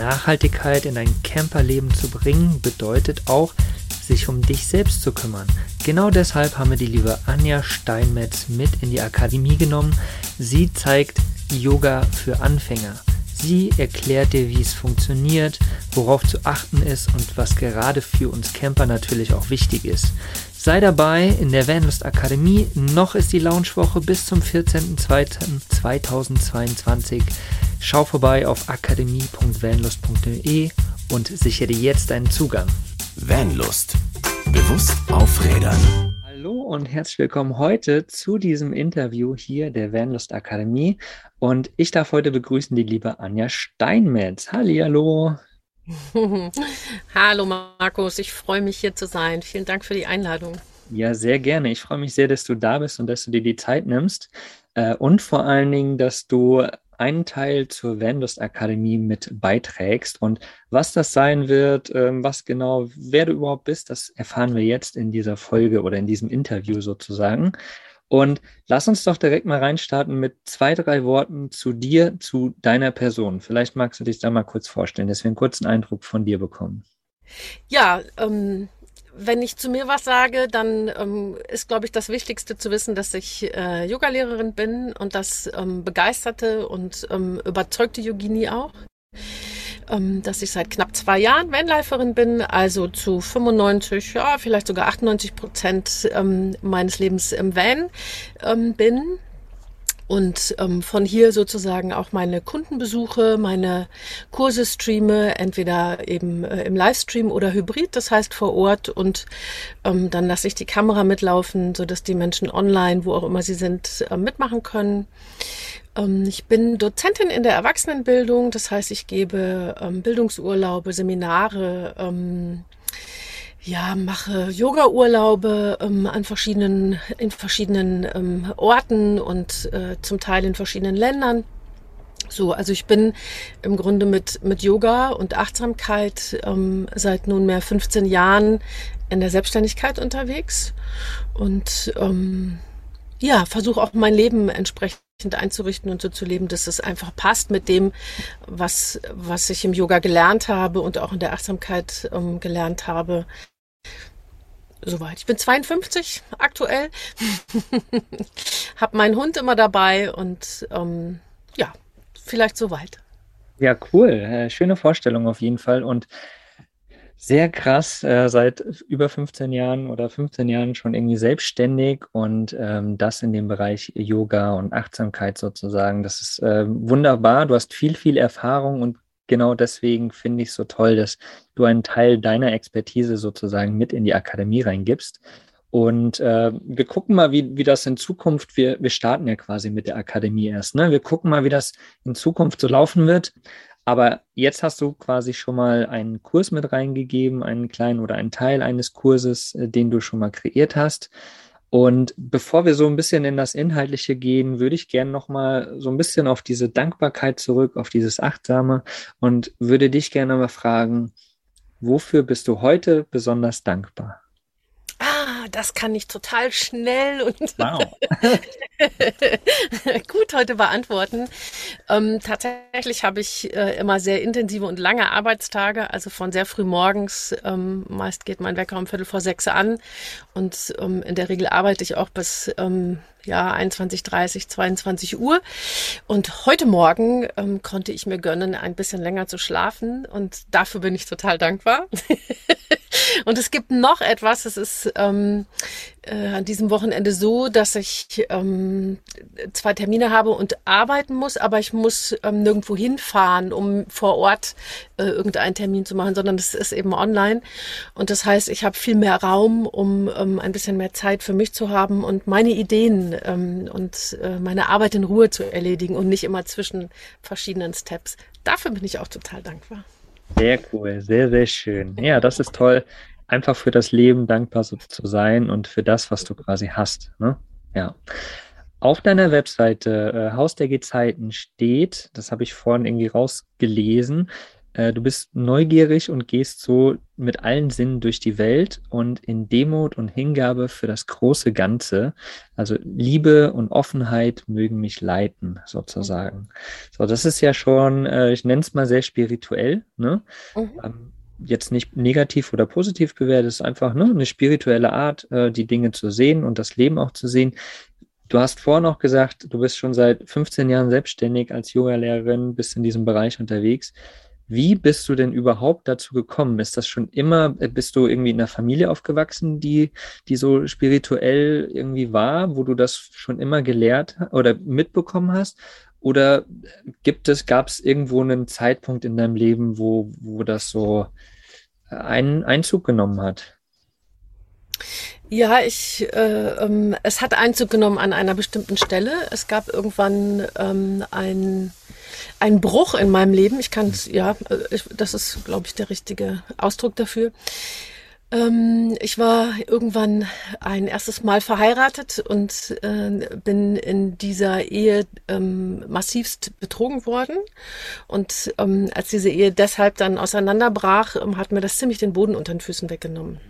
Nachhaltigkeit in dein Camperleben zu bringen, bedeutet auch, sich um dich selbst zu kümmern. Genau deshalb haben wir die liebe Anja Steinmetz mit in die Akademie genommen. Sie zeigt Yoga für Anfänger. Sie erklärt dir, wie es funktioniert, worauf zu achten ist und was gerade für uns Camper natürlich auch wichtig ist. Sei dabei in der Vanlust Akademie. Noch ist die Launchwoche bis zum 14.02.2022. Schau vorbei auf akademie.vanlust.de und sichere dir jetzt deinen Zugang. Vanlust. Bewusst aufrädern. Hallo und herzlich willkommen heute zu diesem Interview hier der Vanlust Akademie. Und ich darf heute begrüßen die liebe Anja Steinmetz. Hallo. Hallo Markus, ich freue mich hier zu sein. Vielen Dank für die Einladung. Ja, sehr gerne. Ich freue mich sehr, dass du da bist und dass du dir die Zeit nimmst. Äh, und vor allen Dingen, dass du einen Teil zur Vendust Akademie mit beiträgst. Und was das sein wird, ähm, was genau, wer du überhaupt bist, das erfahren wir jetzt in dieser Folge oder in diesem Interview sozusagen. Und lass uns doch direkt mal reinstarten mit zwei, drei Worten zu dir, zu deiner Person. Vielleicht magst du dich da mal kurz vorstellen, dass wir einen kurzen Eindruck von dir bekommen. Ja, ähm, wenn ich zu mir was sage, dann ähm, ist, glaube ich, das Wichtigste zu wissen, dass ich äh, Yogalehrerin bin und das ähm, begeisterte und ähm, überzeugte Yogini auch. Ähm, dass ich seit knapp zwei Jahren Vanliferin bin, also zu 95, ja, vielleicht sogar 98 Prozent ähm, meines Lebens im Van ähm, bin und ähm, von hier sozusagen auch meine Kundenbesuche, meine Kurse streame, entweder eben äh, im Livestream oder hybrid, das heißt vor Ort und ähm, dann lasse ich die Kamera mitlaufen, so dass die Menschen online, wo auch immer sie sind, äh, mitmachen können. Ähm, ich bin Dozentin in der Erwachsenenbildung, das heißt, ich gebe ähm, Bildungsurlaube, Seminare, ähm, ja, mache Yoga-Urlaube an verschiedenen, in verschiedenen Orten und äh, zum Teil in verschiedenen Ländern. So, also ich bin im Grunde mit, mit Yoga und Achtsamkeit ähm, seit nunmehr 15 Jahren in der Selbstständigkeit unterwegs und ähm, ja, versuche auch mein Leben entsprechend einzurichten und so zu leben, dass es einfach passt mit dem, was, was ich im Yoga gelernt habe und auch in der Achtsamkeit ähm, gelernt habe. Soweit. Ich bin 52 aktuell, habe meinen Hund immer dabei und ähm, ja, vielleicht soweit. Ja, cool. Äh, schöne Vorstellung auf jeden Fall und sehr krass, äh, seit über 15 Jahren oder 15 Jahren schon irgendwie selbstständig und ähm, das in dem Bereich Yoga und Achtsamkeit sozusagen. Das ist äh, wunderbar. Du hast viel, viel Erfahrung und genau deswegen finde ich es so toll, dass du einen Teil deiner Expertise sozusagen mit in die Akademie reingibst. Und äh, wir gucken mal, wie, wie das in Zukunft, wir, wir starten ja quasi mit der Akademie erst. Ne? Wir gucken mal, wie das in Zukunft so laufen wird. Aber jetzt hast du quasi schon mal einen Kurs mit reingegeben, einen kleinen oder einen Teil eines Kurses, äh, den du schon mal kreiert hast. Und bevor wir so ein bisschen in das Inhaltliche gehen, würde ich gerne nochmal so ein bisschen auf diese Dankbarkeit zurück, auf dieses Achtsame und würde dich gerne mal fragen, wofür bist du heute besonders dankbar? Das kann ich total schnell und wow. gut heute beantworten. Ähm, tatsächlich habe ich äh, immer sehr intensive und lange Arbeitstage, also von sehr früh morgens. Ähm, meist geht mein Wecker um Viertel vor sechs an und ähm, in der Regel arbeite ich auch bis ähm, ja, 21, 30, 22 Uhr. Und heute Morgen ähm, konnte ich mir gönnen, ein bisschen länger zu schlafen. Und dafür bin ich total dankbar. und es gibt noch etwas, es ist ähm, äh, an diesem Wochenende so, dass ich ähm, zwei Termine habe und arbeiten muss, aber ich muss ähm, nirgendwo hinfahren, um vor Ort äh, irgendeinen Termin zu machen, sondern es ist eben online. Und das heißt, ich habe viel mehr Raum, um ähm, ein bisschen mehr Zeit für mich zu haben und meine Ideen ähm, und äh, meine Arbeit in Ruhe zu erledigen und nicht immer zwischen verschiedenen Steps. Dafür bin ich auch total dankbar. Sehr cool, sehr, sehr schön. Ja, das ist toll einfach für das Leben dankbar zu sein und für das, was du quasi hast. Ne? Ja. Auf deiner Webseite äh, Haus der Gezeiten steht, das habe ich vorhin irgendwie rausgelesen, äh, du bist neugierig und gehst so mit allen Sinnen durch die Welt und in Demut und Hingabe für das große Ganze. Also Liebe und Offenheit mögen mich leiten, sozusagen. Mhm. So, das ist ja schon, äh, ich nenne es mal sehr spirituell, ne? Mhm. Ähm, jetzt nicht negativ oder positiv bewertet, es ist einfach ne, eine spirituelle Art, äh, die Dinge zu sehen und das Leben auch zu sehen. Du hast vorhin noch gesagt, du bist schon seit 15 Jahren selbstständig als Yoga-Lehrerin, bist in diesem Bereich unterwegs. Wie bist du denn überhaupt dazu gekommen? Ist das schon immer, äh, bist du irgendwie in einer Familie aufgewachsen, die, die so spirituell irgendwie war, wo du das schon immer gelehrt oder mitbekommen hast? Oder gibt es, gab es irgendwo einen Zeitpunkt in deinem Leben, wo, wo das so einen Einzug genommen hat? Ja, ich, äh, ähm, es hat Einzug genommen an einer bestimmten Stelle. Es gab irgendwann ähm, ein ein Bruch in meinem Leben. Ich kann es, ja, ich, das ist, glaube ich, der richtige Ausdruck dafür. Ähm, ich war irgendwann ein erstes Mal verheiratet und äh, bin in dieser Ehe ähm, massivst betrogen worden. Und ähm, als diese Ehe deshalb dann auseinanderbrach, ähm, hat mir das ziemlich den Boden unter den Füßen weggenommen.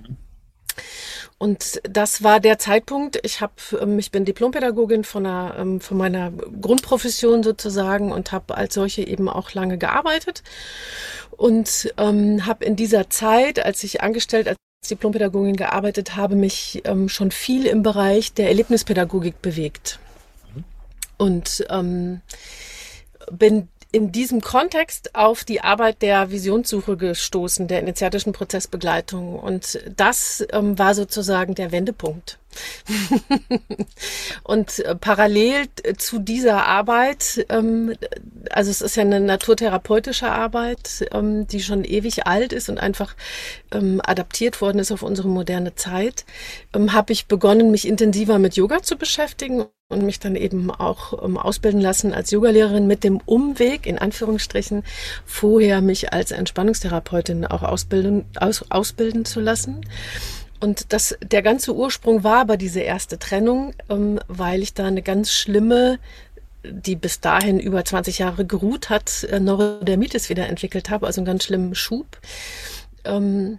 Und das war der Zeitpunkt. Ich habe, ähm, ich bin Diplompädagogin von, einer, ähm, von meiner Grundprofession sozusagen und habe als solche eben auch lange gearbeitet. Und ähm, habe in dieser Zeit, als ich angestellt als Diplompädagogin gearbeitet habe, mich ähm, schon viel im Bereich der Erlebnispädagogik bewegt. Und ähm, bin in diesem Kontext auf die Arbeit der Visionssuche gestoßen, der initiatischen Prozessbegleitung. Und das ähm, war sozusagen der Wendepunkt. und äh, parallel zu dieser Arbeit, ähm, also es ist ja eine naturtherapeutische Arbeit, ähm, die schon ewig alt ist und einfach ähm, adaptiert worden ist auf unsere moderne Zeit, ähm, habe ich begonnen, mich intensiver mit Yoga zu beschäftigen und mich dann eben auch ähm, ausbilden lassen als Yogalehrerin mit dem Umweg, in Anführungsstrichen, vorher mich als Entspannungstherapeutin auch ausbilden, aus, ausbilden zu lassen. Und das, der ganze Ursprung war aber diese erste Trennung, ähm, weil ich da eine ganz schlimme, die bis dahin über 20 Jahre geruht hat, äh, Neurodermitis wieder entwickelt habe, also einen ganz schlimmen Schub. Ähm,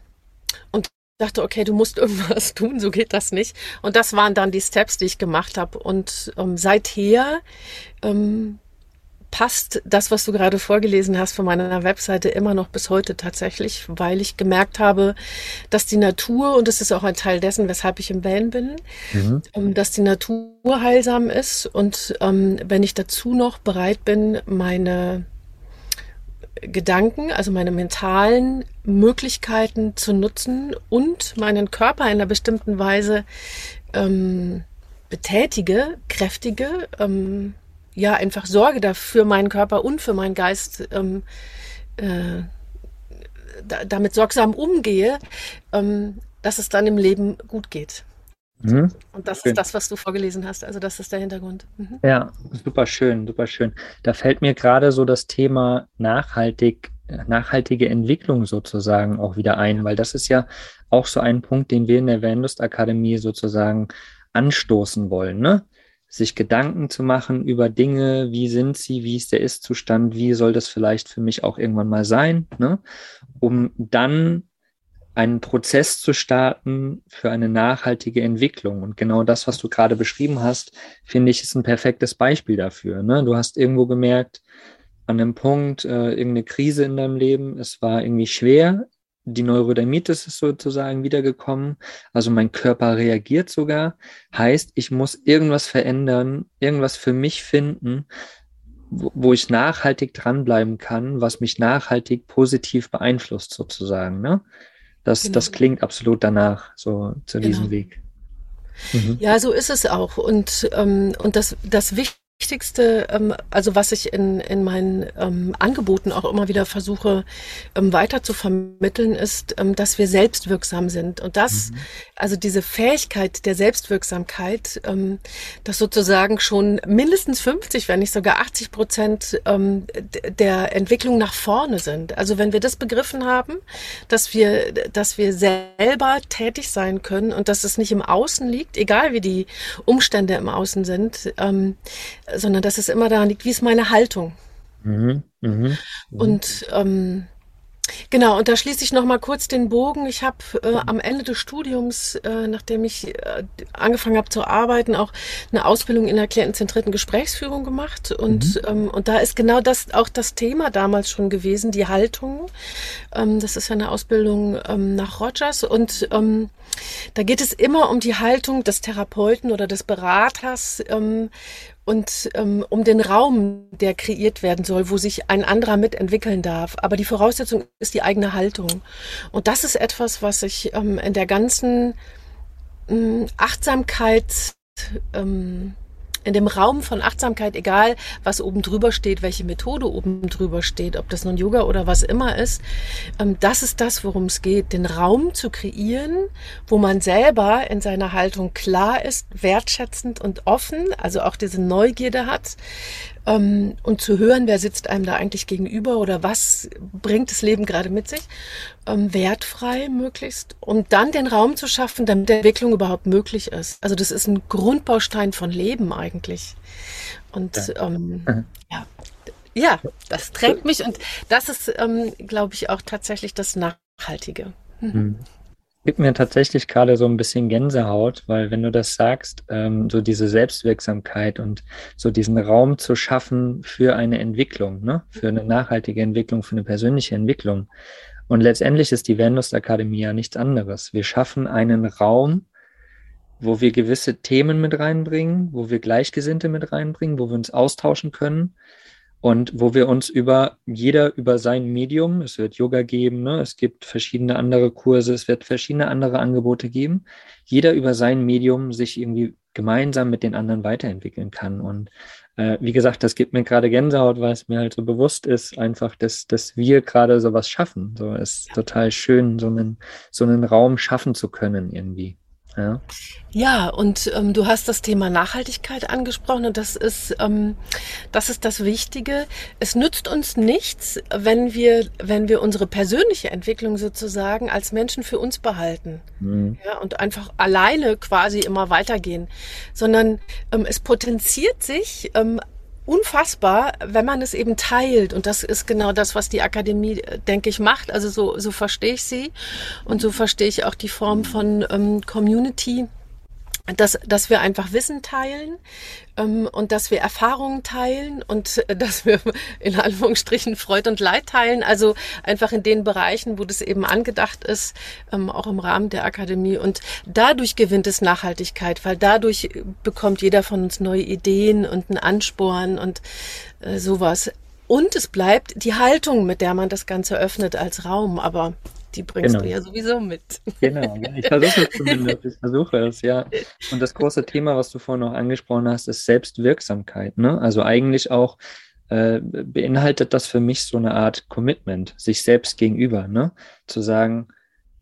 und dachte, okay, du musst irgendwas tun, so geht das nicht. Und das waren dann die Steps, die ich gemacht habe. Und ähm, seither ähm, passt das, was du gerade vorgelesen hast von meiner Webseite immer noch bis heute tatsächlich, weil ich gemerkt habe, dass die Natur, und das ist auch ein Teil dessen, weshalb ich im Van bin, mhm. Ähm, dass die Natur heilsam ist und ähm, wenn ich dazu noch bereit bin, meine Gedanken, also meine mentalen Möglichkeiten zu nutzen und meinen Körper in einer bestimmten Weise ähm, betätige, kräftige, ähm, ja einfach Sorge dafür meinen Körper und für meinen Geist ähm, äh, da, damit sorgsam umgehe, ähm, dass es dann im Leben gut geht. Mhm. Und das schön. ist das, was du vorgelesen hast. Also das ist der Hintergrund. Mhm. Ja, super schön, super schön. Da fällt mir gerade so das Thema nachhaltig, nachhaltige Entwicklung sozusagen auch wieder ein, weil das ist ja auch so ein Punkt, den wir in der Vanlust Akademie sozusagen anstoßen wollen. Ne? sich Gedanken zu machen über Dinge, wie sind sie, wie ist der Ist-Zustand, wie soll das vielleicht für mich auch irgendwann mal sein, ne? um dann einen Prozess zu starten für eine nachhaltige Entwicklung. Und genau das, was du gerade beschrieben hast, finde ich, ist ein perfektes Beispiel dafür. Ne? Du hast irgendwo gemerkt, an einem Punkt, äh, irgendeine Krise in deinem Leben, es war irgendwie schwer, die Neurodermitis ist sozusagen wiedergekommen. Also mein Körper reagiert sogar. Heißt, ich muss irgendwas verändern, irgendwas für mich finden, wo, wo ich nachhaltig dranbleiben kann, was mich nachhaltig positiv beeinflusst sozusagen. Ne? Das, genau. das klingt absolut danach, so zu genau. diesem Weg. Mhm. Ja, so ist es auch. Und, ähm, und das, das Wichtige Wichtigste, ähm, also was ich in, in meinen ähm, Angeboten auch immer wieder versuche ähm, weiter zu vermitteln, ist, ähm, dass wir selbstwirksam sind. Und das, mhm. also diese Fähigkeit der Selbstwirksamkeit, ähm, dass sozusagen schon mindestens 50, wenn nicht sogar 80 Prozent ähm, der Entwicklung nach vorne sind. Also wenn wir das begriffen haben, dass wir, dass wir selber tätig sein können und dass es nicht im Außen liegt, egal wie die Umstände im Außen sind, ähm, sondern dass es immer daran liegt, wie ist meine Haltung. Mhm, mh, mh. Und ähm, Genau, und da schließe ich noch mal kurz den Bogen. Ich habe äh, am Ende des Studiums, äh, nachdem ich äh, angefangen habe zu arbeiten, auch eine Ausbildung in der klientenzentrierten Gesprächsführung gemacht. Und, mhm. ähm, und da ist genau das auch das Thema damals schon gewesen, die Haltung. Ähm, das ist ja eine Ausbildung ähm, nach Rogers. Und ähm, da geht es immer um die Haltung des Therapeuten oder des Beraters ähm, und ähm, um den Raum, der kreiert werden soll, wo sich ein anderer mitentwickeln darf. Aber die Voraussetzung ist die eigene Haltung. Und das ist etwas, was ich ähm, in der ganzen ähm, Achtsamkeit ähm, in dem Raum von Achtsamkeit, egal was oben drüber steht, welche Methode oben drüber steht, ob das nun Yoga oder was immer ist, ähm, das ist das, worum es geht, den Raum zu kreieren, wo man selber in seiner Haltung klar ist, wertschätzend und offen, also auch diese Neugierde hat, ähm, und zu hören, wer sitzt einem da eigentlich gegenüber oder was bringt das Leben gerade mit sich, ähm, wertfrei möglichst, und dann den Raum zu schaffen, damit die Entwicklung überhaupt möglich ist. Also das ist ein Grundbaustein von Leben eigentlich. Und ja. Ähm, mhm. ja. ja, das trägt mich und das ist, ähm, glaube ich, auch tatsächlich das Nachhaltige. Mhm gibt mir tatsächlich gerade so ein bisschen Gänsehaut, weil wenn du das sagst, ähm, so diese Selbstwirksamkeit und so diesen Raum zu schaffen für eine Entwicklung, ne? für eine nachhaltige Entwicklung, für eine persönliche Entwicklung. Und letztendlich ist die Vanlust Akademie ja nichts anderes. Wir schaffen einen Raum, wo wir gewisse Themen mit reinbringen, wo wir Gleichgesinnte mit reinbringen, wo wir uns austauschen können, und wo wir uns über jeder über sein Medium, es wird Yoga geben, ne? es gibt verschiedene andere Kurse, es wird verschiedene andere Angebote geben, jeder über sein Medium sich irgendwie gemeinsam mit den anderen weiterentwickeln kann. Und äh, wie gesagt, das gibt mir gerade Gänsehaut, weil es mir halt so bewusst ist, einfach, dass, dass wir gerade sowas schaffen. So ist ja. total schön, so einen, so einen Raum schaffen zu können irgendwie. Ja, ja und ähm, du hast das Thema Nachhaltigkeit angesprochen und das ist, ähm, das ist das Wichtige. Es nützt uns nichts, wenn wir, wenn wir unsere persönliche Entwicklung sozusagen als Menschen für uns behalten mhm. ja, und einfach alleine quasi immer weitergehen, sondern ähm, es potenziert sich ähm, unfassbar, wenn man es eben teilt. Und das ist genau das, was die Akademie, äh, denke ich, macht. Also so, so verstehe ich sie. Und so verstehe ich auch die Form von ähm, Community dass, dass wir einfach Wissen teilen ähm, und dass wir Erfahrungen teilen und äh, dass wir in Anführungsstrichen Freude und Leid teilen. Also einfach in den Bereichen, wo das eben angedacht ist, ähm, auch im Rahmen der Akademie. Und dadurch gewinnt es Nachhaltigkeit, weil dadurch bekommt jeder von uns neue Ideen und einen Ansporn und äh, sowas. Und es bleibt die Haltung, mit der man das Ganze öffnet als Raum. Aber die bringst genau. du ja sowieso mit. Genau, ich versuche es zumindest, ich versuche es, ja. Und das große Thema, was du vorhin noch angesprochen hast, ist Selbstwirksamkeit. Ne? Also eigentlich auch äh, beinhaltet das für mich so eine Art Commitment, sich selbst gegenüber, ne? Zu sagen,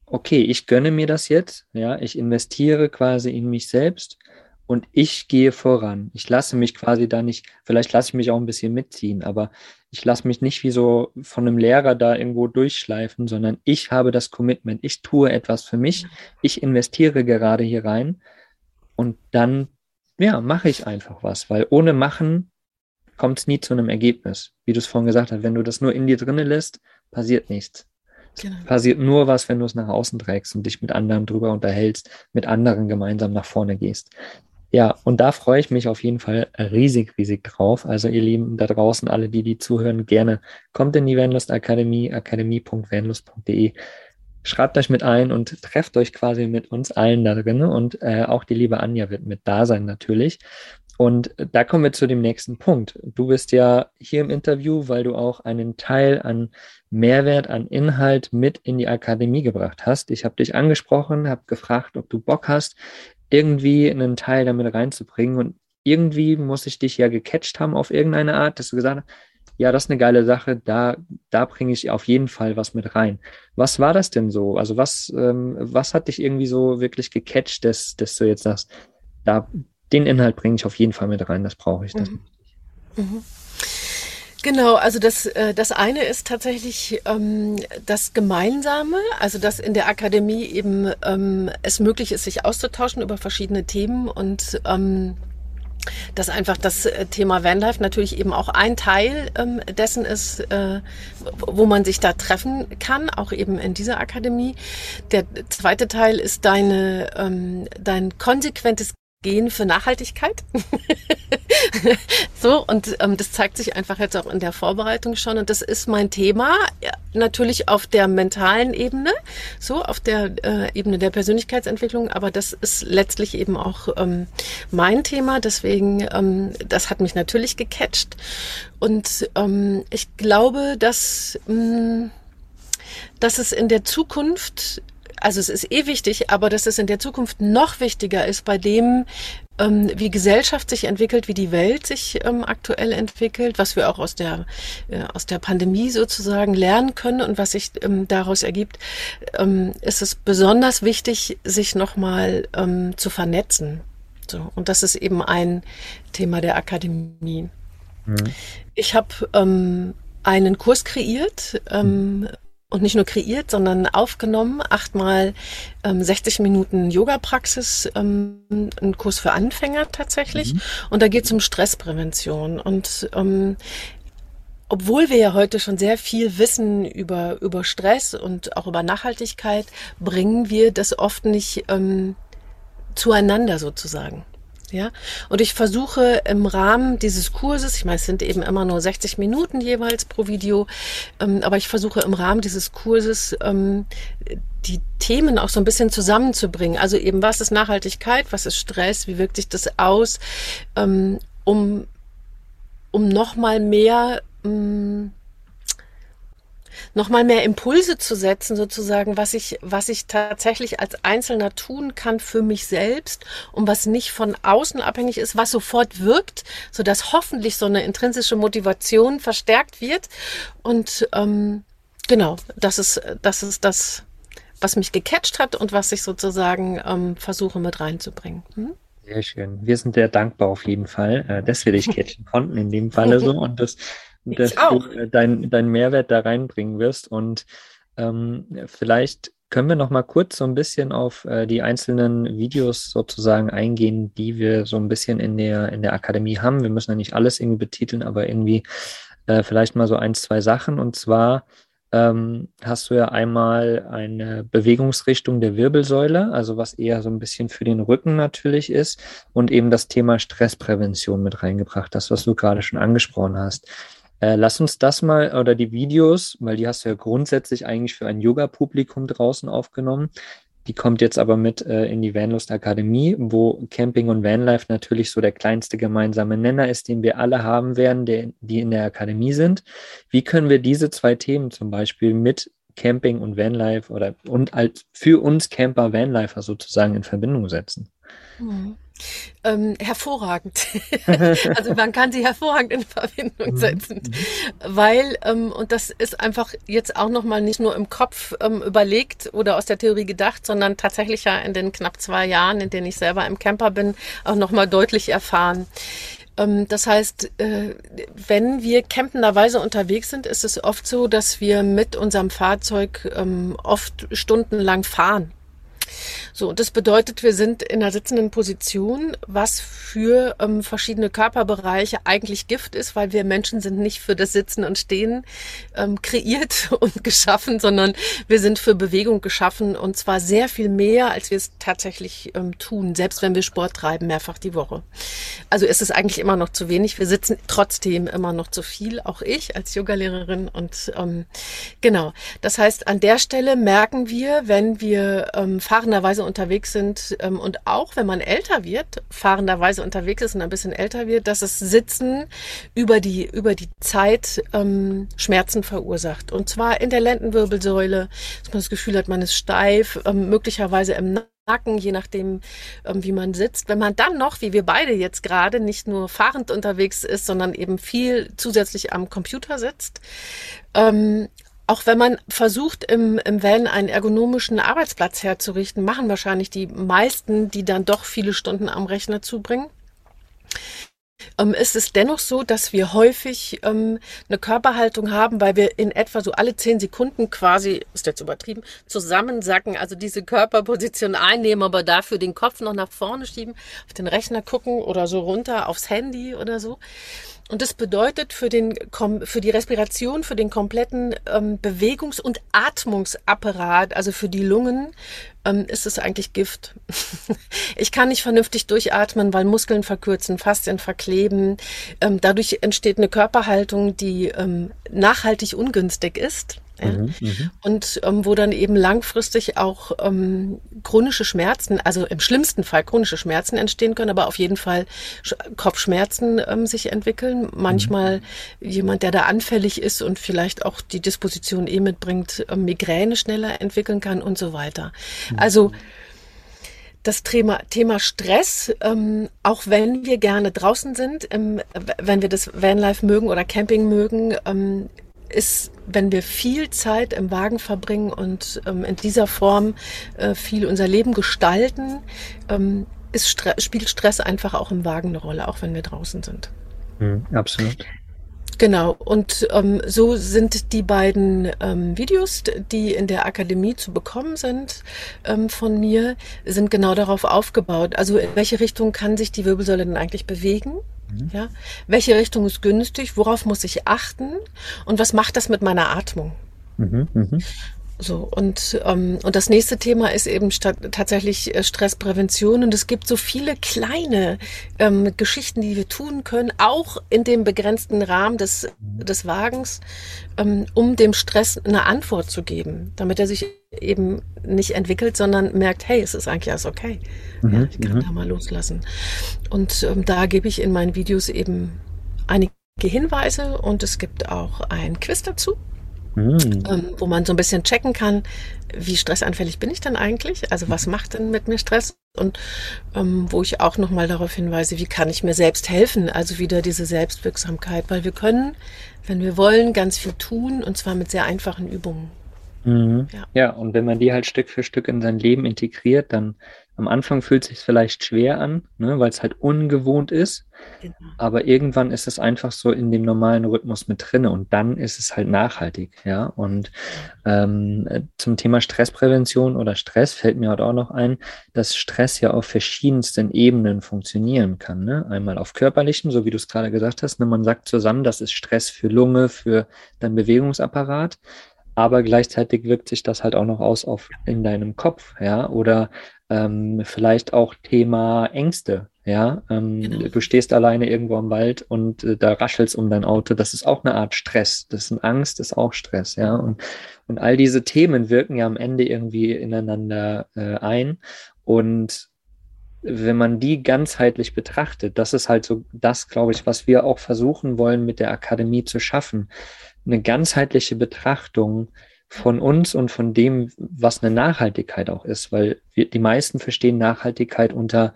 okay, ich gönne mir das jetzt, ja, ich investiere quasi in mich selbst und ich gehe voran. Ich lasse mich quasi da nicht, vielleicht lasse ich mich auch ein bisschen mitziehen, aber ich lasse mich nicht wie so von einem Lehrer da irgendwo durchschleifen, sondern ich habe das Commitment. Ich tue etwas für mich. Ich investiere gerade hier rein und dann, ja, mache ich einfach was, weil ohne Machen kommt es nie zu einem Ergebnis. Wie du es vorhin gesagt hast, wenn du das nur in dir drinnen lässt, passiert nichts. Genau. Passiert nur was, wenn du es nach außen trägst und dich mit anderen drüber unterhältst, mit anderen gemeinsam nach vorne gehst. Ja, und da freue ich mich auf jeden Fall riesig, riesig drauf. Also ihr Lieben da draußen, alle, die die zuhören, gerne kommt in die Vanlust Akademie, akademie.vanlust.de. Schreibt euch mit ein und trefft euch quasi mit uns allen da drin. Und äh, auch die liebe Anja wird mit da sein natürlich. Und da kommen wir zu dem nächsten Punkt. Du bist ja hier im Interview, weil du auch einen Teil an Mehrwert, an Inhalt mit in die Akademie gebracht hast. Ich habe dich angesprochen, habe gefragt, ob du Bock hast, irgendwie einen Teil damit reinzubringen. Und irgendwie muss ich dich ja gecatcht haben auf irgendeine Art, dass du gesagt hast, ja, das ist eine geile Sache, da, da bringe ich auf jeden Fall was mit rein. Was war das denn so? Also was, ähm, was hat dich irgendwie so wirklich gecatcht, dass, dass du jetzt sagst, da, den Inhalt bringe ich auf jeden Fall mit rein, das brauche ich. Das. Mhm. Mhm. Genau, also das, äh, das eine ist tatsächlich ähm, das Gemeinsame, also dass in der Akademie eben ähm, es möglich ist, sich auszutauschen über verschiedene Themen und ähm, dass einfach das äh, Thema Vanlife natürlich eben auch ein Teil ähm, dessen ist, äh, wo man sich da treffen kann, auch eben in dieser Akademie. Der zweite Teil ist deine, ähm, dein konsequentes Gehen für Nachhaltigkeit. so, und ähm, das zeigt sich einfach jetzt auch in der Vorbereitung schon. Und das ist mein Thema, ja, natürlich auf der mentalen Ebene, so auf der äh, Ebene der Persönlichkeitsentwicklung, aber das ist letztlich eben auch ähm, mein Thema. Deswegen, ähm, das hat mich natürlich gecatcht. Und ähm, ich glaube, dass, mh, mm, dass es in der Zukunft also es ist eh wichtig, aber dass es in der Zukunft noch wichtiger ist bei dem, ähm, wie Gesellschaft sich entwickelt, wie die Welt sich ähm, aktuell entwickelt, was wir auch aus der, äh, aus der Pandemie sozusagen lernen können und was sich ähm, daraus ergibt, ähm, ist es besonders wichtig, sich nochmal ähm, zu vernetzen. So, und das ist eben ein Thema der Akademie. Mhm. Ich habe ähm, einen Kurs kreiert, mhm und nicht nur kreiert, sondern aufgenommen. Achtmal ähm, 60 Minuten Yoga-Praxis, ähm, ein Kurs für Anfänger tatsächlich. Mhm. Und da geht es um Stressprävention. Und ähm, obwohl wir ja heute schon sehr viel wissen über, über Stress und auch über Nachhaltigkeit, bringen wir das oft nicht ähm, zueinander sozusagen. Ja, und ich versuche im Rahmen dieses Kurses, ich meine, es sind eben immer nur 60 Minuten jeweils pro Video, ähm, aber ich versuche im Rahmen dieses Kurses ähm, die Themen auch so ein bisschen zusammenzubringen. Also eben, was ist Nachhaltigkeit, was ist Stress, wie wirkt sich das aus, ähm, um, um nochmal mehr ähm, nochmal mehr Impulse zu setzen, sozusagen, was ich, was ich tatsächlich als Einzelner tun kann für mich selbst und was nicht von außen abhängig ist, was sofort wirkt, so dass hoffentlich so eine intrinsische Motivation verstärkt wird. Und ähm, genau, das ist, das ist das, was mich gecatcht hat und was ich sozusagen ähm, versuche mit reinzubringen. Hm? Sehr schön. Wir sind sehr dankbar auf jeden Fall, äh, dass wir dich catchen konnten in dem Falle so und das dass du äh, deinen dein Mehrwert da reinbringen wirst. Und ähm, vielleicht können wir noch mal kurz so ein bisschen auf äh, die einzelnen Videos sozusagen eingehen, die wir so ein bisschen in der, in der Akademie haben. Wir müssen ja nicht alles irgendwie betiteln, aber irgendwie äh, vielleicht mal so ein, zwei Sachen. Und zwar ähm, hast du ja einmal eine Bewegungsrichtung der Wirbelsäule, also was eher so ein bisschen für den Rücken natürlich ist, und eben das Thema Stressprävention mit reingebracht, das, was du gerade schon angesprochen hast. Äh, lass uns das mal oder die Videos, weil die hast du ja grundsätzlich eigentlich für ein Yoga-Publikum draußen aufgenommen. Die kommt jetzt aber mit äh, in die Vanlust Akademie, wo Camping und Vanlife natürlich so der kleinste gemeinsame Nenner ist, den wir alle haben werden, der, die in der Akademie sind. Wie können wir diese zwei Themen zum Beispiel mit Camping und Vanlife oder und als für uns Camper Vanlifer sozusagen in Verbindung setzen? Mhm. Ähm, hervorragend. also man kann sie hervorragend in Verbindung mhm. setzen, mhm. weil ähm, und das ist einfach jetzt auch noch mal nicht nur im Kopf ähm, überlegt oder aus der Theorie gedacht, sondern tatsächlich ja in den knapp zwei Jahren, in denen ich selber im Camper bin, auch noch mal deutlich erfahren. Ähm, das heißt, äh, wenn wir campenderweise unterwegs sind, ist es oft so, dass wir mit unserem Fahrzeug ähm, oft stundenlang fahren. So, und das bedeutet, wir sind in einer sitzenden Position, was für ähm, verschiedene Körperbereiche eigentlich Gift ist, weil wir Menschen sind nicht für das Sitzen und Stehen ähm, kreiert und geschaffen, sondern wir sind für Bewegung geschaffen und zwar sehr viel mehr, als wir es tatsächlich ähm, tun, selbst wenn wir Sport treiben, mehrfach die Woche. Also ist es eigentlich immer noch zu wenig. Wir sitzen trotzdem immer noch zu viel, auch ich als Yogalehrerin. Und ähm, genau, das heißt, an der Stelle merken wir, wenn wir ähm, fahrenderweise unterwegs sind ähm, und auch wenn man älter wird, fahrenderweise unterwegs ist und ein bisschen älter wird, dass das Sitzen über die, über die Zeit ähm, Schmerzen verursacht. Und zwar in der Lendenwirbelsäule, dass man das Gefühl hat, man ist steif, ähm, möglicherweise im Nacken, je nachdem, ähm, wie man sitzt. Wenn man dann noch, wie wir beide jetzt gerade, nicht nur fahrend unterwegs ist, sondern eben viel zusätzlich am Computer sitzt, ähm, auch wenn man versucht, im, im Van einen ergonomischen Arbeitsplatz herzurichten, machen wahrscheinlich die meisten, die dann doch viele Stunden am Rechner zubringen. ähm, ist es dennoch so, dass wir häufig ähm, eine Körperhaltung haben, weil wir in etwa so alle zehn Sekunden quasi, ist jetzt übertrieben, zusammensacken, also diese Körperposition einnehmen, aber dafür den Kopf noch nach vorne schieben, auf den Rechner gucken oder so runter aufs Handy oder so. Und das bedeutet für, den, für die Respiration, für den kompletten ähm, Bewegungs- und Atmungsapparat, also für die Lungen, ähm, ist es eigentlich Gift. ich kann nicht vernünftig durchatmen, weil Muskeln verkürzen, Faszien verkleben. Ähm, dadurch entsteht eine Körperhaltung, die ähm, nachhaltig ungünstig ist. Ja? Mhm, mhm, und ähm, wo dann eben langfristig auch ähm, chronische Schmerzen, also im schlimmsten Fall chronische Schmerzen entstehen können, aber auf jeden Fall Kopfschmerzen ähm, sich entwickeln. Manchmal mhm. jemand, der da anfällig ist und vielleicht auch die Disposition eh mitbringt, ähm, Migräne schneller entwickeln kann und so weiter. Mhm. Also das Thema, Thema Stress, ähm, auch wenn wir gerne draußen sind, ähm, wenn wir das Vanlife mögen oder Camping mögen, ähm, ist, wenn wir viel Zeit im Wagen verbringen und ähm, in dieser Form äh, viel unser Leben gestalten, ähm, ist Stre spielt Stress einfach auch im Wagen eine Rolle, auch wenn wir draußen sind. Mhm, absolut. Genau, und ähm, so sind die beiden ähm, Videos, die in der Akademie zu bekommen sind ähm, von mir, sind genau darauf aufgebaut. Also in welche Richtung kann sich die Wirbelsäule denn eigentlich bewegen? Mhm. Ja? Welche Richtung ist günstig? Worauf muss ich achten? Und was macht das mit meiner Atmung? Mhm, mh. So, und, ähm, und das nächste Thema ist eben tatsächlich äh, Stressprävention. Und es gibt so viele kleine ähm, Geschichten, die wir tun können, auch in dem begrenzten Rahmen des, des Wagens, ähm, um dem Stress eine Antwort zu geben, damit er sich eben nicht entwickelt, sondern merkt, hey, es ist eigentlich alles okay. Mhm, ja, ich kann mhm. da mal loslassen. Und ähm, da gebe ich in meinen Videos eben einige Hinweise und es gibt auch ein Quiz dazu mhm. ähm, wo man so ein bisschen checken kann, wie stressanfällig bin ich denn eigentlich? Also was macht denn mit mir Stress? Und ähm, wo ich auch nochmal darauf hinweise, wie kann ich mir selbst helfen? Also wieder diese Selbstwirksamkeit, weil wir können, wenn wir wollen, ganz viel tun und zwar mit sehr einfachen Übungen. Mhm. Ja. ja, und wenn man die halt Stück für Stück in sein Leben integriert, dann am Anfang fühlt es sich vielleicht schwer an, ne, weil es halt ungewohnt ist. Genau. Aber irgendwann ist es einfach so in dem normalen Rhythmus mit drinne und dann ist es halt nachhaltig, ja. Und ähm, zum Thema Stressprävention oder Stress fällt mir halt auch noch ein, dass Stress ja auf verschiedensten Ebenen funktionieren kann. Ne? Einmal auf körperlichen, so wie du es gerade gesagt hast, ne? man sagt zusammen, das ist Stress für Lunge, für dein Bewegungsapparat aber gleichzeitig wirkt sich das halt auch noch aus auf in deinem Kopf, ja, oder ähm, vielleicht auch Thema Ängste, ja. Ähm, genau. Du stehst alleine irgendwo im Wald und äh, da raschelst um dein Auto. Das ist auch eine Art Stress. Das ist Angst, ist auch Stress, ja. Und, und all diese Themen wirken ja am Ende irgendwie ineinander äh, ein. Und wenn man die ganzheitlich betrachtet, das ist halt so das, glaube ich, was wir auch versuchen wollen mit der Akademie zu schaffen. Eine ganzheitliche Betrachtung von uns und von dem, was eine Nachhaltigkeit auch ist, weil wir, die meisten verstehen Nachhaltigkeit unter,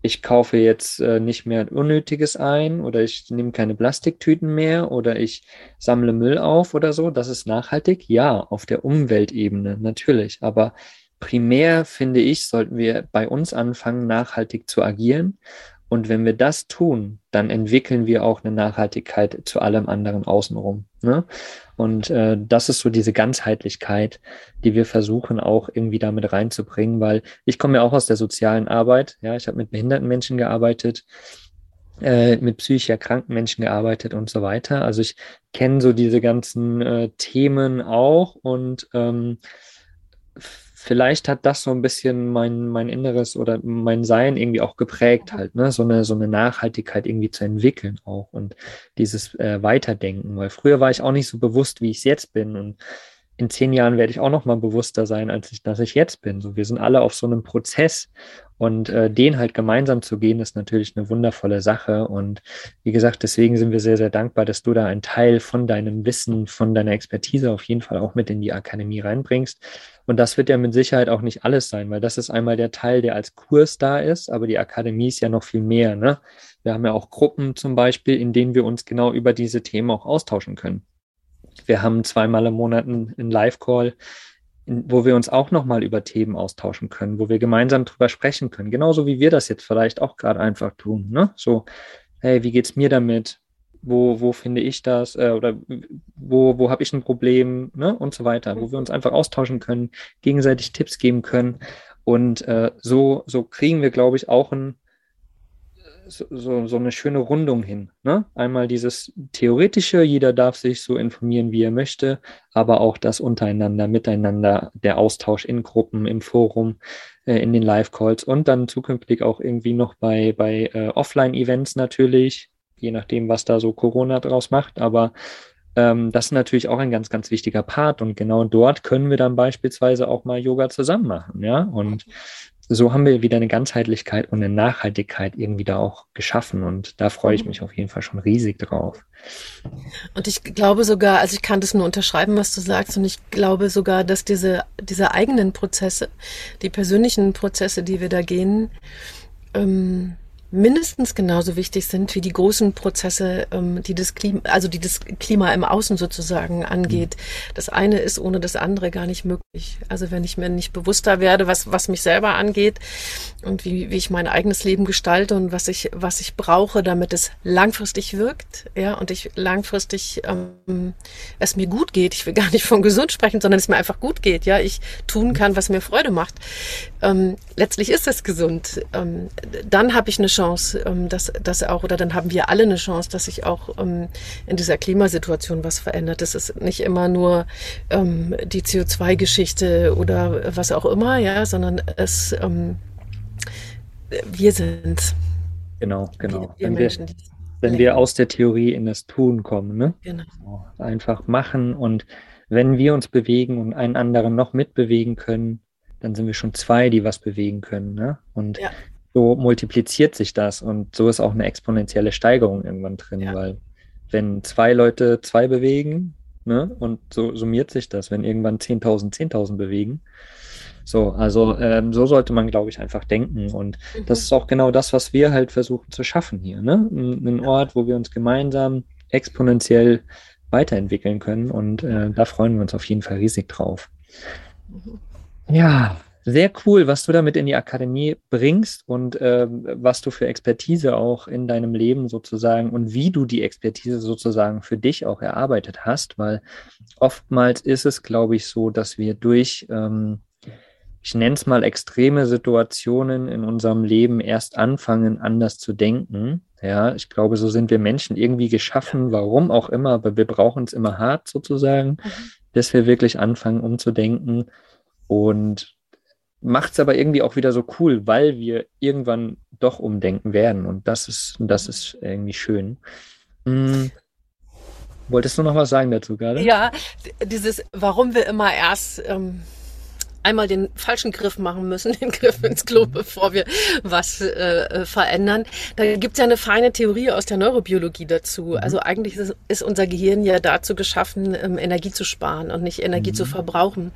ich kaufe jetzt äh, nicht mehr Unnötiges ein oder ich nehme keine Plastiktüten mehr oder ich sammle Müll auf oder so. Das ist nachhaltig. Ja, auf der Umweltebene natürlich. Aber primär finde ich, sollten wir bei uns anfangen, nachhaltig zu agieren und wenn wir das tun, dann entwickeln wir auch eine Nachhaltigkeit zu allem anderen außenrum. Ne? Und äh, das ist so diese Ganzheitlichkeit, die wir versuchen auch irgendwie damit reinzubringen, weil ich komme ja auch aus der sozialen Arbeit. Ja, ich habe mit behinderten Menschen gearbeitet, äh, mit psychisch erkrankten Menschen gearbeitet und so weiter. Also ich kenne so diese ganzen äh, Themen auch und ähm, vielleicht hat das so ein bisschen mein, mein Inneres oder mein Sein irgendwie auch geprägt halt, ne? So eine, so eine Nachhaltigkeit irgendwie zu entwickeln auch und dieses äh, Weiterdenken. Weil früher war ich auch nicht so bewusst, wie ich es jetzt bin. Und in zehn Jahren werde ich auch noch mal bewusster sein, als ich, dass ich jetzt bin. So, wir sind alle auf so einem Prozess und äh, den halt gemeinsam zu gehen, ist natürlich eine wundervolle Sache. Und wie gesagt, deswegen sind wir sehr, sehr dankbar, dass du da einen Teil von deinem Wissen, von deiner Expertise auf jeden Fall auch mit in die Akademie reinbringst. Und das wird ja mit Sicherheit auch nicht alles sein, weil das ist einmal der Teil, der als Kurs da ist, aber die Akademie ist ja noch viel mehr. Ne? Wir haben ja auch Gruppen zum Beispiel, in denen wir uns genau über diese Themen auch austauschen können. Wir haben zweimal im Monat einen Live-Call, wo wir uns auch nochmal über Themen austauschen können, wo wir gemeinsam drüber sprechen können. Genauso wie wir das jetzt vielleicht auch gerade einfach tun. Ne? So, hey, wie geht's mir damit? Wo, wo finde ich das? Äh, oder wo, wo habe ich ein Problem? Ne? Und so weiter. Wo wir uns einfach austauschen können, gegenseitig Tipps geben können. Und äh, so, so kriegen wir, glaube ich, auch ein, so, so eine schöne Rundung hin. Ne? Einmal dieses theoretische, jeder darf sich so informieren, wie er möchte, aber auch das untereinander, miteinander, der Austausch in Gruppen, im Forum, äh, in den Live-Calls und dann zukünftig auch irgendwie noch bei, bei äh, Offline-Events natürlich, je nachdem, was da so Corona draus macht, aber ähm, das ist natürlich auch ein ganz, ganz wichtiger Part und genau dort können wir dann beispielsweise auch mal Yoga zusammen machen, ja, und so haben wir wieder eine Ganzheitlichkeit und eine Nachhaltigkeit irgendwie da auch geschaffen. Und da freue ich mhm. mich auf jeden Fall schon riesig drauf. Und ich glaube sogar, also ich kann das nur unterschreiben, was du sagst, und ich glaube sogar, dass diese, diese eigenen Prozesse, die persönlichen Prozesse, die wir da gehen, ähm, mindestens genauso wichtig sind wie die großen Prozesse, ähm, die das Klima, also die das Klima im Außen sozusagen angeht. Mhm. Das eine ist ohne das andere gar nicht möglich. Also wenn ich mir nicht bewusster werde, was, was mich selber angeht und wie, wie ich mein eigenes Leben gestalte und was ich, was ich brauche, damit es langfristig wirkt, ja, und ich langfristig ähm, es mir gut geht. Ich will gar nicht von gesund sprechen, sondern es mir einfach gut geht, ja, ich tun kann, was mir Freude macht. Ähm, letztlich ist es gesund. Ähm, dann habe ich eine Chance, ähm, dass, dass auch, oder dann haben wir alle eine Chance, dass sich auch ähm, in dieser Klimasituation was verändert. Das ist nicht immer nur ähm, die CO2-Geschichte oder was auch immer, ja, sondern es, wir sind. Genau, genau. Wir, wir Menschen, wir, wenn wir aus der Theorie in das Tun kommen, ne? Genau. Einfach machen und wenn wir uns bewegen und einen anderen noch mitbewegen können, dann sind wir schon zwei, die was bewegen können. Ne? Und ja so multipliziert sich das und so ist auch eine exponentielle Steigerung irgendwann drin, ja. weil wenn zwei Leute zwei bewegen, ne, und so summiert sich das, wenn irgendwann 10.000 10.000 bewegen. So, also ähm, so sollte man, glaube ich, einfach denken. Und mhm. das ist auch genau das, was wir halt versuchen zu schaffen hier. Ne? Ein, ein Ort, wo wir uns gemeinsam exponentiell weiterentwickeln können. Und äh, da freuen wir uns auf jeden Fall riesig drauf. Mhm. Ja, sehr cool, was du damit in die Akademie bringst und äh, was du für Expertise auch in deinem Leben sozusagen und wie du die Expertise sozusagen für dich auch erarbeitet hast, weil oftmals ist es, glaube ich, so, dass wir durch, ähm, ich nenne es mal extreme Situationen in unserem Leben erst anfangen, anders zu denken. Ja, ich glaube, so sind wir Menschen irgendwie geschaffen, warum auch immer, aber wir brauchen es immer hart sozusagen, mhm. dass wir wirklich anfangen, umzudenken. Und macht es aber irgendwie auch wieder so cool, weil wir irgendwann doch umdenken werden. Und das ist, das ist irgendwie schön. Hm. Wolltest du noch was sagen dazu gerade? Ja, dieses, warum wir immer erst ähm, einmal den falschen Griff machen müssen, den Griff ins Klo, bevor wir was äh, verändern. Da gibt es ja eine feine Theorie aus der Neurobiologie dazu. Mhm. Also eigentlich ist, ist, unser Gehirn ja dazu geschaffen, ähm, Energie zu sparen und nicht Energie mhm. zu verbrauchen.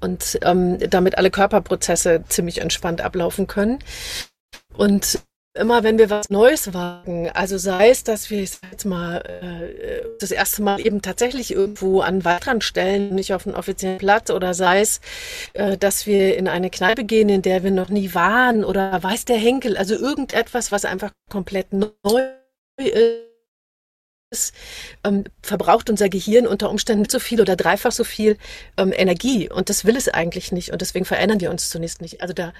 Und ähm, damit alle Körperprozesse ziemlich entspannt ablaufen können. Und immer wenn wir was Neues wagen, also sei es, dass wir jetzt mal äh, das erste Mal eben tatsächlich irgendwo an Waldrand stellen, nicht auf einen offiziellen Platz, oder sei es, äh, dass wir in eine Kneipe gehen, in der wir noch nie waren, oder weiß der Henkel, also irgendetwas, was einfach komplett neu ist ist, ähm, verbraucht unser Gehirn unter Umständen so viel oder dreifach so viel ähm, Energie. Und das will es eigentlich nicht. Und deswegen verändern wir uns zunächst nicht. Also da,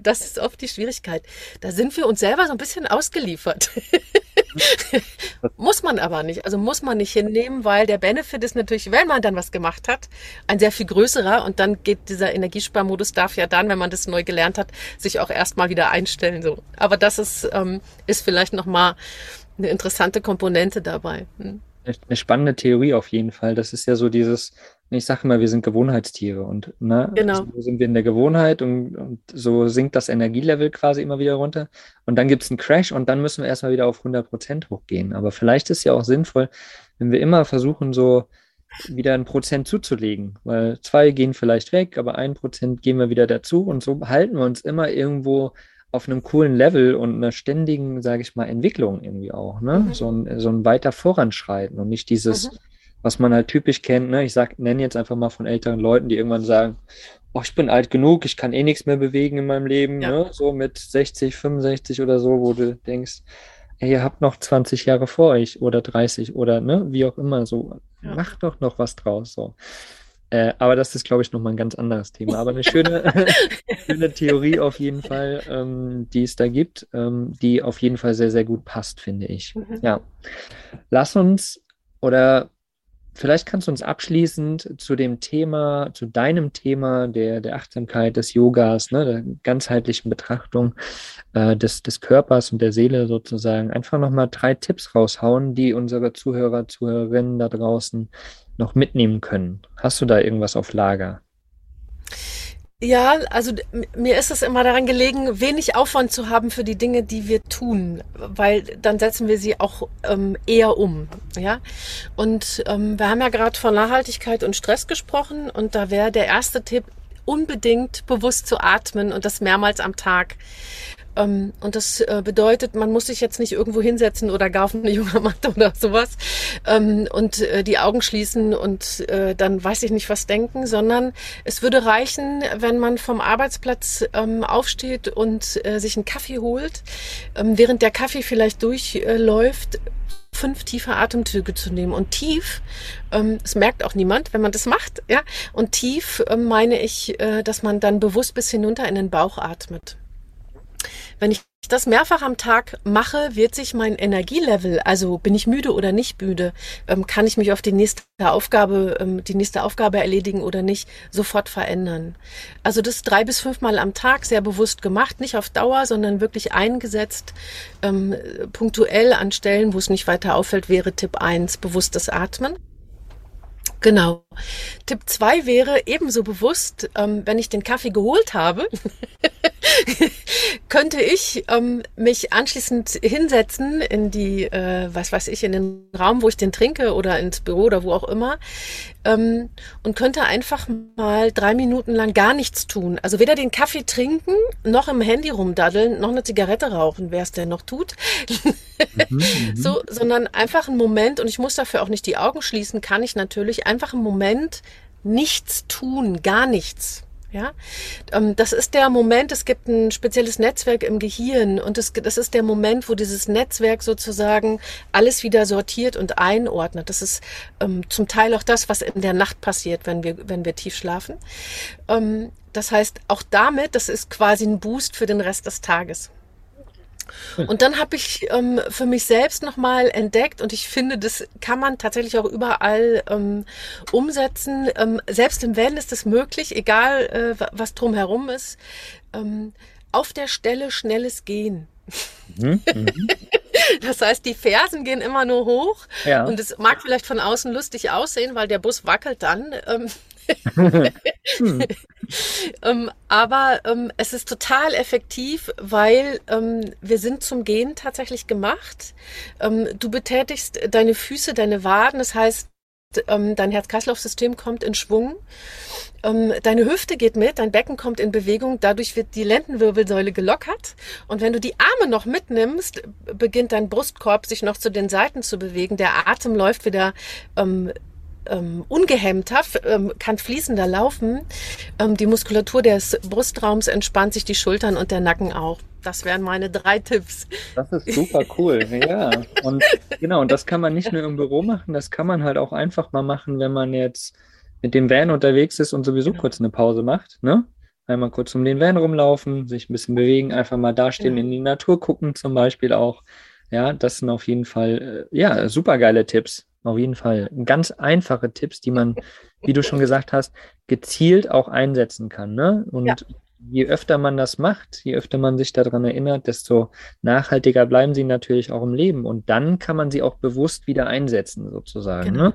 das ist oft die Schwierigkeit. Da sind wir uns selber so ein bisschen ausgeliefert. muss man aber nicht. Also muss man nicht hinnehmen, weil der Benefit ist natürlich, wenn man dann was gemacht hat, ein sehr viel größerer. Und dann geht dieser Energiesparmodus darf ja dann, wenn man das neu gelernt hat, sich auch erstmal wieder einstellen. So. Aber das ist, ähm, ist vielleicht nochmal eine interessante Komponente dabei. Hm. Eine spannende Theorie auf jeden Fall. Das ist ja so dieses, ich sage immer, wir sind Gewohnheitstiere und ne, genau. so sind wir in der Gewohnheit und, und, so sinkt das Energielevel quasi immer wieder runter. Und dann gibt es einen Crash und dann müssen wir erstmal wieder auf 100 Prozent hochgehen. Aber vielleicht ist ja auch sinnvoll, wenn wir immer versuchen, so wieder ein Prozent zuzulegen, weil zwei gehen vielleicht weg, aber ein Prozent gehen wir wieder dazu und so halten wir uns immer irgendwo auf einem coolen Level und einer ständigen, sage ich mal, Entwicklung irgendwie auch, ne? Mhm. So, ein, so ein weiter Voranschreiten und nicht dieses, mhm. was man halt typisch kennt, ne? Ich sag, nenne jetzt einfach mal von älteren Leuten, die irgendwann sagen, oh, ich bin alt genug, ich kann eh nichts mehr bewegen in meinem Leben, ja. ne? So mit 60, 65 oder so, wo du denkst, ihr habt noch 20 Jahre vor euch oder 30 oder ne, wie auch immer, so, ja. macht doch noch was draus, so. Äh, aber das ist, glaube ich, nochmal ein ganz anderes Thema. Aber eine schöne, schöne Theorie auf jeden Fall, ähm, die es da gibt, ähm, die auf jeden Fall sehr, sehr gut passt, finde ich. Mhm. Ja. Lass uns oder vielleicht kannst du uns abschließend zu dem Thema, zu deinem Thema der, der Achtsamkeit, des Yogas, ne, der ganzheitlichen Betrachtung äh, des, des Körpers und der Seele sozusagen, einfach nochmal drei Tipps raushauen, die unsere Zuhörer, Zuhörerinnen da draußen noch mitnehmen können. Hast du da irgendwas auf Lager? Ja, also mir ist es immer daran gelegen, wenig Aufwand zu haben für die Dinge, die wir tun, weil dann setzen wir sie auch ähm, eher um. Ja, und ähm, wir haben ja gerade von Nachhaltigkeit und Stress gesprochen und da wäre der erste Tipp unbedingt bewusst zu atmen und das mehrmals am Tag. Ähm, und das äh, bedeutet, man muss sich jetzt nicht irgendwo hinsetzen oder gar auf eine Yogamatte oder sowas ähm, und äh, die Augen schließen und äh, dann weiß ich nicht was denken, sondern es würde reichen, wenn man vom Arbeitsplatz ähm, aufsteht und sich einen Kaffee holt, während der Kaffee vielleicht durchläuft, fünf tiefe Atemzüge zu nehmen. Und tief, ähm, es merkt auch niemand, wenn man das macht, ja. Und tief ähm, meine ich, äh, dass man dann bewusst bis hinunter in den Bauch atmet. Wenn ich das mehrfach am Tag mache, wird sich mein Energielevel, also bin ich müde oder nicht müde, ähm, kann ich mich auf die nächste Aufgabe, ähm, die nächste Aufgabe erledigen oder nicht, sofort verändern. Also das drei bis fünfmal am Tag sehr bewusst gemacht, nicht auf Dauer, sondern wirklich eingesetzt, ähm, punktuell an Stellen, wo es nicht weiter auffällt, wäre Tipp eins bewusstes Atmen. Genau. Tipp zwei wäre ebenso bewusst, ähm, wenn ich den Kaffee geholt habe, könnte ich ähm, mich anschließend hinsetzen in die, äh, was weiß ich, in den Raum, wo ich den trinke oder ins Büro oder wo auch immer ähm, und könnte einfach mal drei Minuten lang gar nichts tun. Also weder den Kaffee trinken, noch im Handy rumdaddeln, noch eine Zigarette rauchen, wer es denn noch tut. mhm, mhm. so, sondern einfach einen Moment, und ich muss dafür auch nicht die Augen schließen, kann ich natürlich einfach einen Moment nichts tun, gar nichts. Ja, ähm, das ist der Moment, es gibt ein spezielles Netzwerk im Gehirn und das, das ist der Moment, wo dieses Netzwerk sozusagen alles wieder sortiert und einordnet. Das ist ähm, zum Teil auch das, was in der Nacht passiert, wenn wir, wenn wir tief schlafen. Ähm, das heißt, auch damit, das ist quasi ein Boost für den Rest des Tages. Und dann habe ich ähm, für mich selbst nochmal entdeckt und ich finde, das kann man tatsächlich auch überall ähm, umsetzen. Ähm, selbst im Van ist das möglich, egal äh, was drumherum ist. Ähm, auf der Stelle schnelles Gehen. Mhm, mhm. Das heißt, die Fersen gehen immer nur hoch ja. und es mag vielleicht von außen lustig aussehen, weil der Bus wackelt dann. Hm. ähm, aber ähm, es ist total effektiv, weil ähm, wir sind zum Gehen tatsächlich gemacht. Ähm, du betätigst deine Füße, deine Waden, das heißt, ähm, dein Herz-Kreislauf-System kommt in Schwung. Ähm, deine Hüfte geht mit, dein Becken kommt in Bewegung, dadurch wird die Lendenwirbelsäule gelockert. Und wenn du die Arme noch mitnimmst, beginnt dein Brustkorb sich noch zu den Seiten zu bewegen. Der Atem läuft wieder ähm, ungehemmter, ähm, kann fließender laufen. Ähm, die Muskulatur des Brustraums entspannt sich, die Schultern und der Nacken auch. Das wären meine drei Tipps. Das ist super cool, ja. Und genau, und das kann man nicht nur im Büro machen, das kann man halt auch einfach mal machen, wenn man jetzt mit dem Van unterwegs ist und sowieso genau. kurz eine Pause macht, ne? Einmal kurz um den Van rumlaufen, sich ein bisschen bewegen, einfach mal dastehen, ja. in die Natur gucken zum Beispiel auch. Ja, das sind auf jeden Fall, äh, ja, super geile Tipps. Auf jeden Fall. Ganz einfache Tipps, die man, wie du schon gesagt hast, gezielt auch einsetzen kann. Ne? Und ja. je öfter man das macht, je öfter man sich daran erinnert, desto nachhaltiger bleiben sie natürlich auch im Leben. Und dann kann man sie auch bewusst wieder einsetzen, sozusagen. Genau. Ne?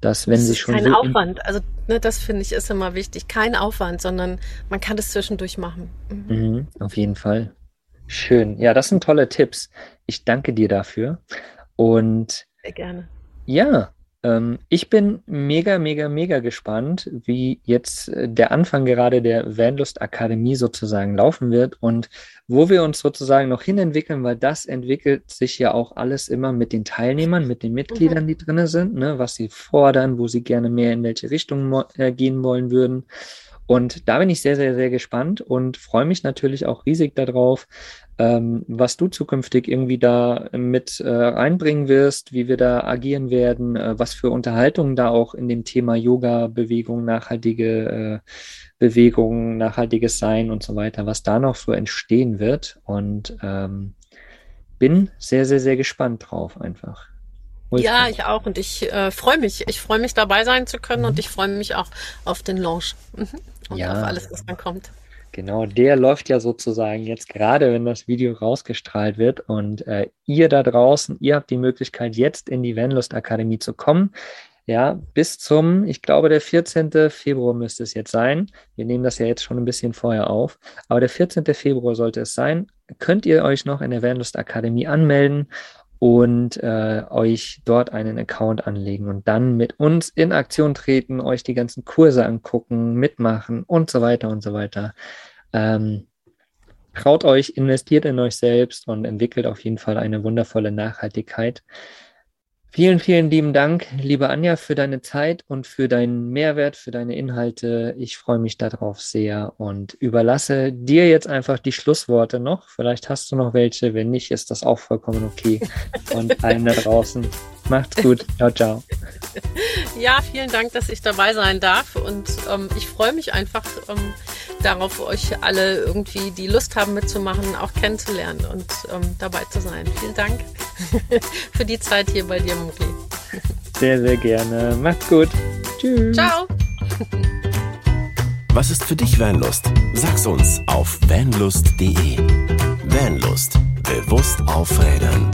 Dass, wenn das sie schon kein so Aufwand. Also ne, das finde ich ist immer wichtig. Kein Aufwand, sondern man kann das zwischendurch machen. Mhm. Mhm, auf jeden Fall. Schön. Ja, das sind tolle Tipps. Ich danke dir dafür. Und Sehr gerne. Ja, ähm, ich bin mega, mega, mega gespannt, wie jetzt äh, der Anfang gerade der Vanlust Akademie sozusagen laufen wird und wo wir uns sozusagen noch hinentwickeln, weil das entwickelt sich ja auch alles immer mit den Teilnehmern, mit den Mitgliedern, die drin sind, ne, was sie fordern, wo sie gerne mehr in welche Richtung äh, gehen wollen würden. Und da bin ich sehr, sehr, sehr gespannt und freue mich natürlich auch riesig darauf, ähm, was du zukünftig irgendwie da mit äh, reinbringen wirst, wie wir da agieren werden, äh, was für Unterhaltungen da auch in dem Thema Yoga, Bewegung, nachhaltige äh, Bewegung, nachhaltiges Sein und so weiter, was da noch so entstehen wird. Und ähm, bin sehr, sehr, sehr gespannt drauf einfach. Ja, ich auch. Und ich äh, freue mich. Ich freue mich, dabei sein zu können mhm. und ich freue mich auch auf den Launch mhm. und ja. auf alles, was dann kommt. Genau, der läuft ja sozusagen jetzt gerade, wenn das Video rausgestrahlt wird. Und äh, ihr da draußen, ihr habt die Möglichkeit, jetzt in die Vanlust Akademie zu kommen. Ja, bis zum, ich glaube, der 14. Februar müsste es jetzt sein. Wir nehmen das ja jetzt schon ein bisschen vorher auf. Aber der 14. Februar sollte es sein. Könnt ihr euch noch in der Vanlust Akademie anmelden und äh, euch dort einen Account anlegen und dann mit uns in Aktion treten, euch die ganzen Kurse angucken, mitmachen und so weiter und so weiter. Ähm, traut euch, investiert in euch selbst und entwickelt auf jeden Fall eine wundervolle Nachhaltigkeit. Vielen, vielen lieben Dank, liebe Anja, für deine Zeit und für deinen Mehrwert, für deine Inhalte. Ich freue mich darauf sehr und überlasse dir jetzt einfach die Schlussworte noch. Vielleicht hast du noch welche. Wenn nicht, ist das auch vollkommen okay. Und allen da draußen. Macht's gut. Ciao, ciao. Ja, vielen Dank, dass ich dabei sein darf. Und ähm, ich freue mich einfach ähm, darauf, euch alle irgendwie, die Lust haben mitzumachen, auch kennenzulernen und ähm, dabei zu sein. Vielen Dank für die Zeit hier bei dir, Muki. Sehr, sehr gerne. Macht's gut. Tschüss. Ciao. Was ist für dich Vanlust? Sag's uns auf vanlust.de. Vanlust. Bewusst aufrädern.